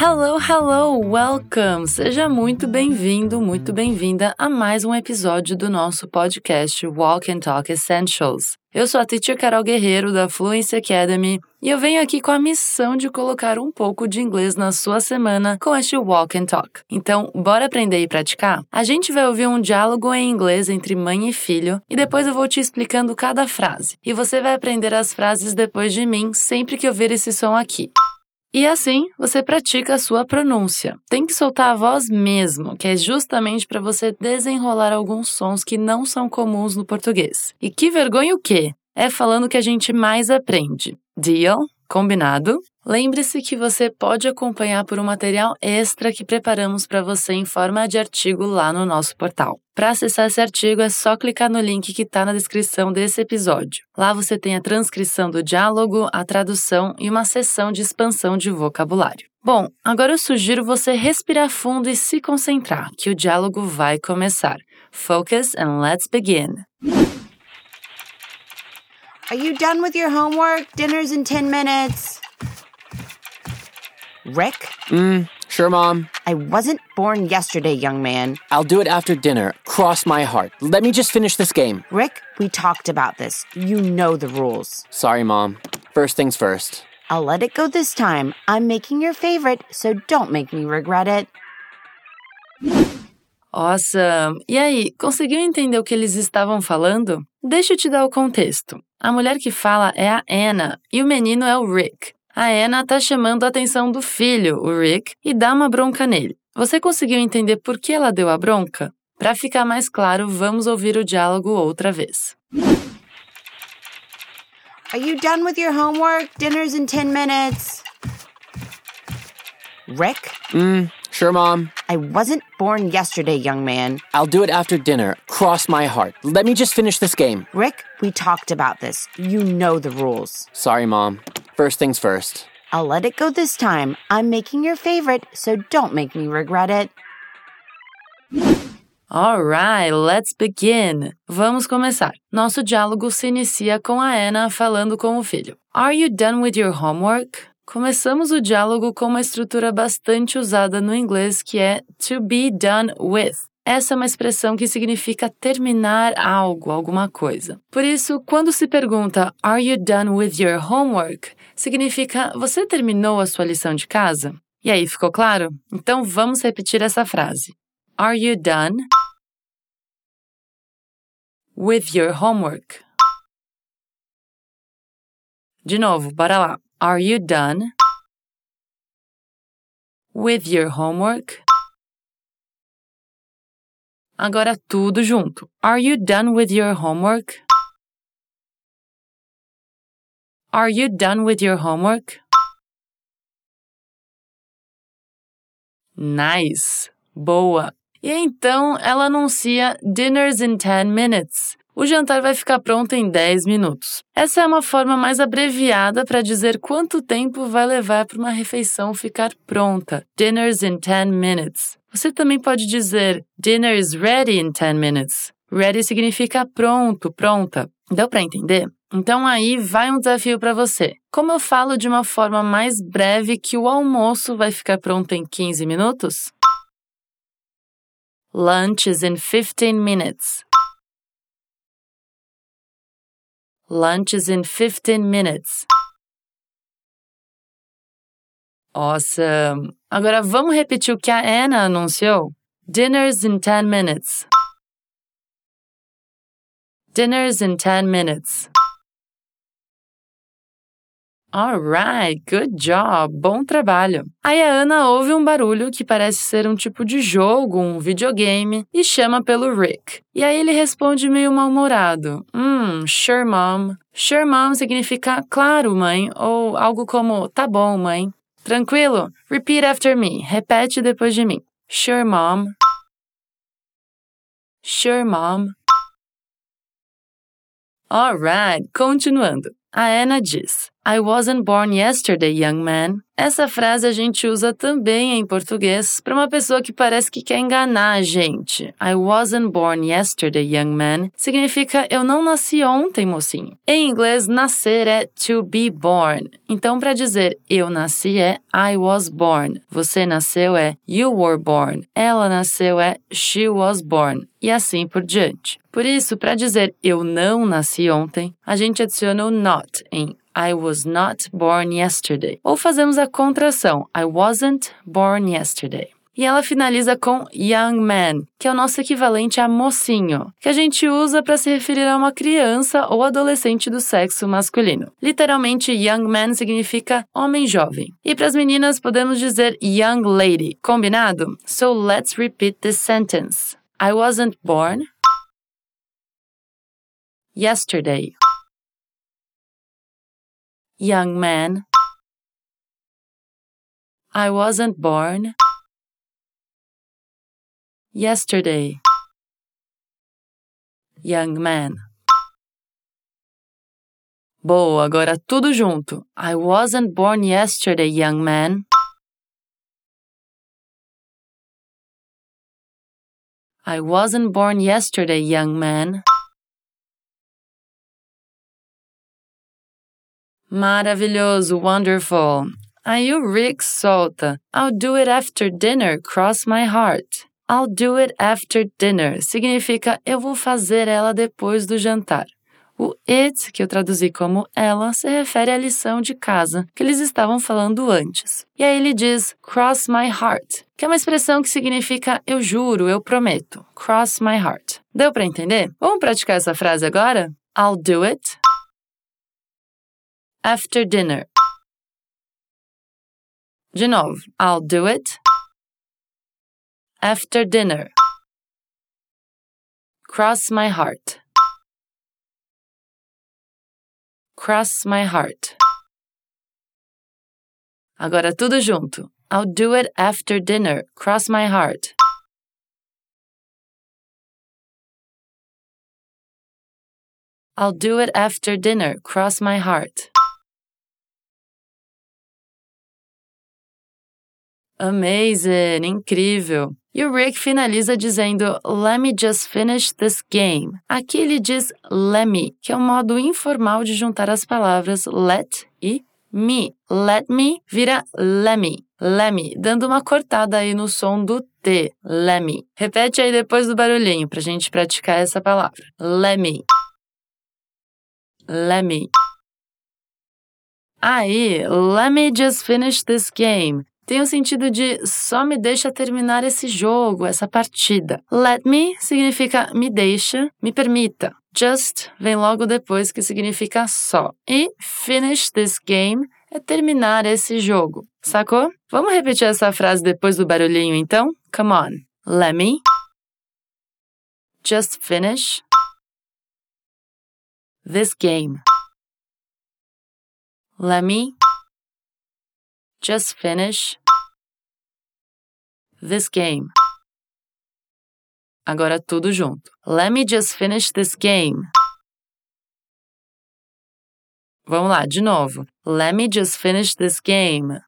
Hello, hello, welcome! Seja muito bem-vindo, muito bem-vinda a mais um episódio do nosso podcast Walk and Talk Essentials. Eu sou a teacher Carol Guerreiro da Fluency Academy e eu venho aqui com a missão de colocar um pouco de inglês na sua semana com este Walk and Talk. Então, bora aprender e praticar? A gente vai ouvir um diálogo em inglês entre mãe e filho e depois eu vou te explicando cada frase. E você vai aprender as frases depois de mim sempre que eu ver esse som aqui. E assim, você pratica a sua pronúncia. Tem que soltar a voz mesmo, que é justamente para você desenrolar alguns sons que não são comuns no português. E que vergonha o quê? É falando que a gente mais aprende. Deal? Combinado? Lembre-se que você pode acompanhar por um material extra que preparamos para você em forma de artigo lá no nosso portal. Para acessar esse artigo é só clicar no link que está na descrição desse episódio. Lá você tem a transcrição do diálogo, a tradução e uma sessão de expansão de vocabulário. Bom, agora eu sugiro você respirar fundo e se concentrar, que o diálogo vai começar. Focus and let's begin. Are you done with your homework? Dinner's in 10 minutes. Rick? Mm, sure, Mom. I wasn't born yesterday, young man. I'll do it after dinner. Cross my heart. Let me just finish this game. Rick, we talked about this. You know the rules. Sorry, Mom. First things first. I'll let it go this time. I'm making your favorite, so don't make me regret it. Awesome! E aí, conseguiu entender o que eles estavam falando? Deixa eu te dar o contexto. A mulher que fala é a Anna e o menino é o Rick. A Anna tá chamando a atenção do filho, o Rick, e dá uma bronca nele. Você conseguiu entender por que ela deu a bronca? Para ficar mais claro, vamos ouvir o diálogo outra vez. Are you done with your homework? Dinner's in 10 minutes. Rick? Mm, sure, Mom. I wasn't born yesterday, young man. I'll do it after dinner. Cross my heart. Let me just finish this game. Rick, we talked about this. You know the rules. Sorry, Mom. First things first. I'll let it go this time. I'm making your favorite, so don't make me regret it. Alright, let's begin. Vamos começar. Nosso diálogo se inicia com a Anna falando com o filho. Are you done with your homework? Começamos o diálogo com uma estrutura bastante usada no inglês que é to be done with. Essa é uma expressão que significa terminar algo, alguma coisa. Por isso, quando se pergunta Are you done with your homework? significa Você terminou a sua lição de casa? E aí, ficou claro? Então vamos repetir essa frase. Are you done with your homework? De novo, bora lá. Are you done with your homework? Agora tudo junto. Are you done with your homework? Are you done with your homework? Nice. Boa. E então ela anuncia Dinners in 10 minutes. O jantar vai ficar pronto em 10 minutos. Essa é uma forma mais abreviada para dizer quanto tempo vai levar para uma refeição ficar pronta. Dinners in 10 minutes. Você também pode dizer Dinner is ready in 10 minutes. Ready significa pronto, pronta. Deu para entender? Então aí vai um desafio para você. Como eu falo de uma forma mais breve que o almoço vai ficar pronto em 15 minutos? Lunch is in 15 minutes. Lunch is in 15 minutes. Awesome! Agora vamos repetir o que a Anna anunciou? Dinner's in 10 minutes. Dinner's in 10 minutes. Alright, good job, bom trabalho. Aí a Ana ouve um barulho que parece ser um tipo de jogo, um videogame, e chama pelo Rick. E aí ele responde meio mal-humorado: Hum, sure, mom. Sure, mom significa claro, mãe, ou algo como tá bom, mãe. Tranquilo? Repeat after me. Repete depois de mim. Sure, mom. Sure, mom. Alright, continuando. A Anna diz: I wasn't born yesterday, young man. Essa frase a gente usa também em português para uma pessoa que parece que quer enganar a gente. I wasn't born yesterday, young man significa eu não nasci ontem, mocinho. Em inglês, nascer é to be born. Então, para dizer eu nasci é I was born. Você nasceu é you were born. Ela nasceu é she was born. E assim por diante. Por isso, para dizer eu não nasci ontem, a gente adiciona o not em I was not born yesterday. Ou fazemos a contração I wasn't born yesterday. E ela finaliza com young man, que é o nosso equivalente a mocinho, que a gente usa para se referir a uma criança ou adolescente do sexo masculino. Literalmente, young man significa homem jovem. E para as meninas podemos dizer young lady, combinado? So let's repeat this sentence. I wasn't born yesterday young man. I wasn't born yesterday, young man. Boa, agora tudo junto. I wasn't born yesterday, young man. I wasn't born yesterday, young man. Maravilhoso, wonderful. Aí o Rick solta. I'll do it after dinner, cross my heart. I'll do it after dinner significa eu vou fazer ela depois do jantar. O it, que eu traduzi como ela, se refere à lição de casa que eles estavam falando antes. E aí ele diz cross my heart, que é uma expressão que significa eu juro, eu prometo. Cross my heart. Deu para entender? Vamos praticar essa frase agora? I'll do it after dinner. De novo, I'll do it after dinner. Cross my heart. Cross my heart. Agora tudo junto. I'll do it after dinner. Cross my heart. I'll do it after dinner. Cross my heart. Amazing! Incrível! E o Rick finaliza dizendo Let me just finish this game. Aqui ele diz let me, que é um modo informal de juntar as palavras let e me. Let me vira let me. Let me, dando uma cortada aí no som do T. Let me. Repete aí depois do barulhinho pra gente praticar essa palavra. Let me. Let me. Aí, let me just finish this game tem o sentido de só me deixa terminar esse jogo, essa partida. Let me significa me deixa, me permita. Just vem logo depois, que significa só. E finish this game é terminar esse jogo. Sacou? Vamos repetir essa frase depois do barulhinho então? Come on. Let me just finish this game. Let me just finish this game. Agora tudo junto. Let me just finish this game. Vamos lá, de novo. Let me just finish this game.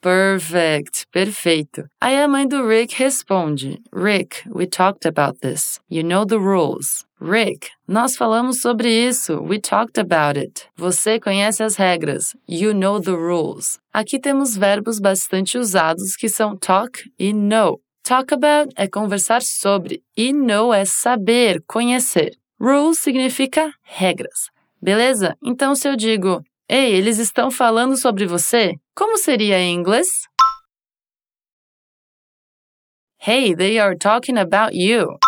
Perfect, perfeito. Aí a mãe do Rick responde: Rick, we talked about this. You know the rules. Rick, nós falamos sobre isso. We talked about it. Você conhece as regras. You know the rules. Aqui temos verbos bastante usados que são talk e know. Talk about é conversar sobre e know é saber, conhecer. Rules significa regras. Beleza? Então, se eu digo Ei, eles estão falando sobre você? Como seria em inglês? Hey, they are talking about you.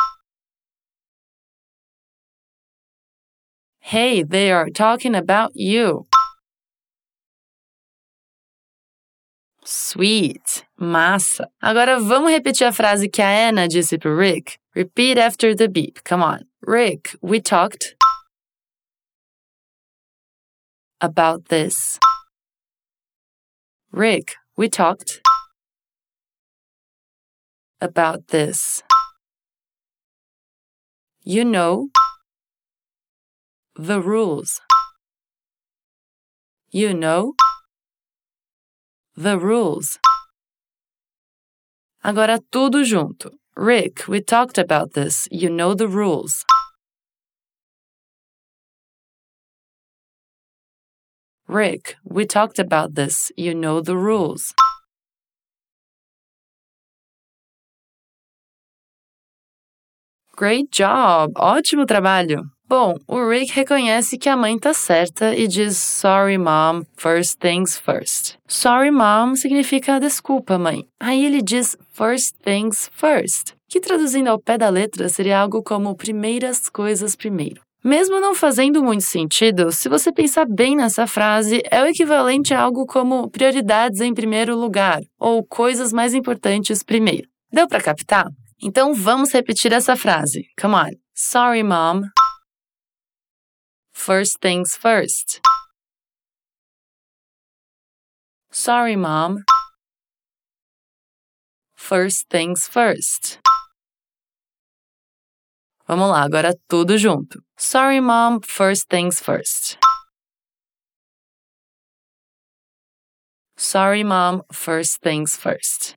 Hey, they are talking about you. Sweet. Massa. Agora vamos repetir a frase que a Anna disse pro Rick. Repeat after the beep. Come on. Rick, we talked about this. Rick, we talked about this. You know the rules. You know the rules. Agora tudo junto. Rick, we talked about this. You know the rules. Rick, we talked about this. You know the rules. Great job! Ótimo trabalho! Bom, o Rick reconhece que a mãe tá certa e diz sorry mom, first things first. Sorry mom significa desculpa, mãe. Aí ele diz first things first, que traduzindo ao pé da letra seria algo como primeiras coisas primeiro. Mesmo não fazendo muito sentido, se você pensar bem nessa frase, é o equivalente a algo como prioridades em primeiro lugar ou coisas mais importantes primeiro. Deu para captar? Então vamos repetir essa frase. Come on. Sorry, mom. First things first. Sorry, mom. First things first. Vamos lá, agora tudo junto. Sorry, mom. First things first. Sorry, mom. First things first.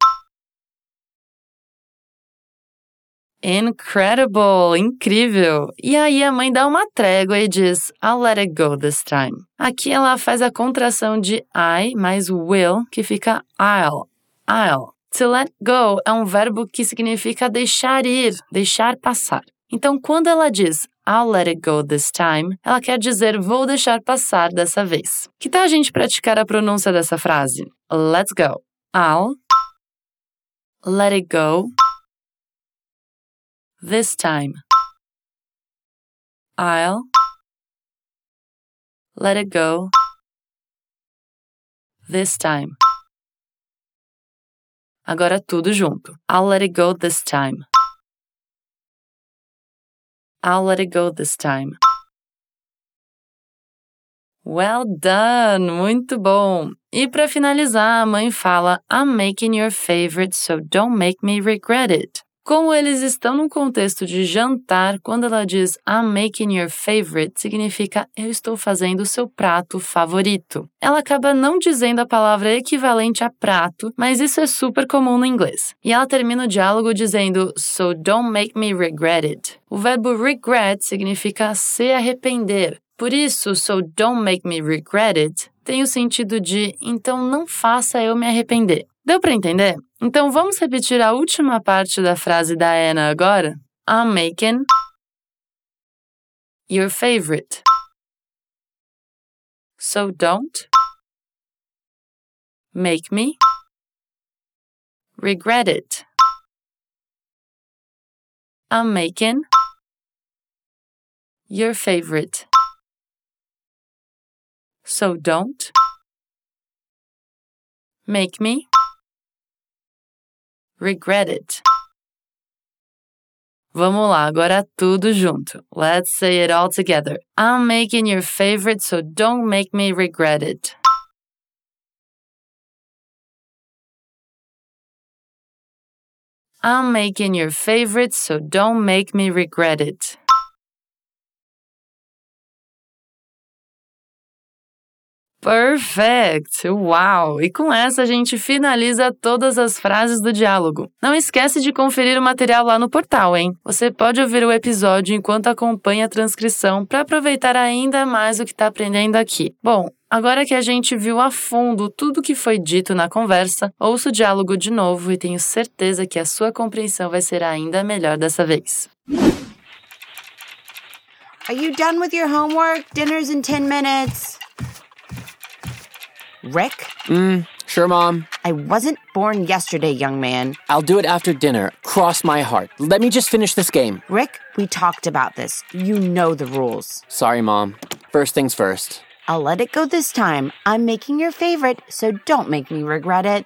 Incredible! Incrível! E aí a mãe dá uma trégua e diz I'll let it go this time. Aqui ela faz a contração de I mais will, que fica I'll. I'll. To let go é um verbo que significa deixar ir, deixar passar. Então, quando ela diz I'll let it go this time, ela quer dizer vou deixar passar dessa vez. Que tal a gente praticar a pronúncia dessa frase? Let's go. I'll let it go this time. I'll let it go this time. Agora tudo junto. I'll let it go this time. I'll let it go this time. Well done! Muito bom! E para finalizar, a mãe fala: I'm making your favorite, so don't make me regret it. Como eles estão num contexto de jantar, quando ela diz I'm making your favorite, significa eu estou fazendo o seu prato favorito. Ela acaba não dizendo a palavra equivalente a prato, mas isso é super comum no inglês. E ela termina o diálogo dizendo So don't make me regret it. O verbo regret significa se arrepender. Por isso, so don't make me regret it tem o sentido de então não faça eu me arrepender. Deu para entender? Então vamos repetir a última parte da frase da Anna agora? I'm making your favorite. So don't make me regret it. I'm making your favorite. So don't make me regret it. Vamos lá, agora tudo junto. Let's say it all together. I'm making your favorite, so don't make me regret it. I'm making your favorite, so don't make me regret it. Perfect! Uau! E com essa a gente finaliza todas as frases do diálogo. Não esquece de conferir o material lá no portal, hein? Você pode ouvir o episódio enquanto acompanha a transcrição para aproveitar ainda mais o que está aprendendo aqui. Bom, Agora que a gente viu a fundo tudo que foi dito na conversa, ouça o diálogo de novo e tenho certeza que a sua compreensão vai ser ainda melhor dessa vez. Are you done with your homework? Dinner's in 10 minutes. Rick? Mm, sure, Mom. I wasn't born yesterday, young man. I'll do it after dinner. Cross my heart. Let me just finish this game. Rick, we talked about this. You know the rules. Sorry, Mom. First things first. I'll let it go this time. I'm making your favorite, so don't make me regret it.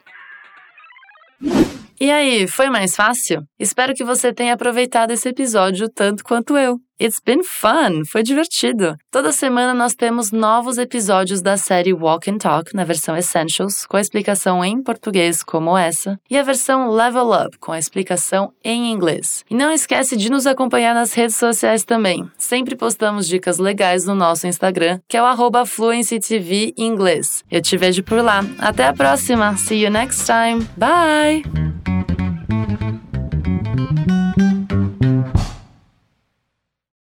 E aí, foi mais fácil? Espero que você tenha aproveitado esse episódio tanto quanto eu. It's been fun! Foi divertido! Toda semana nós temos novos episódios da série Walk and Talk na versão Essentials, com a explicação em português como essa, e a versão Level Up, com a explicação em inglês. E não esquece de nos acompanhar nas redes sociais também. Sempre postamos dicas legais no nosso Instagram, que é o FluencyTV Inglês. Eu te vejo por lá. Até a próxima! See you next time! Bye!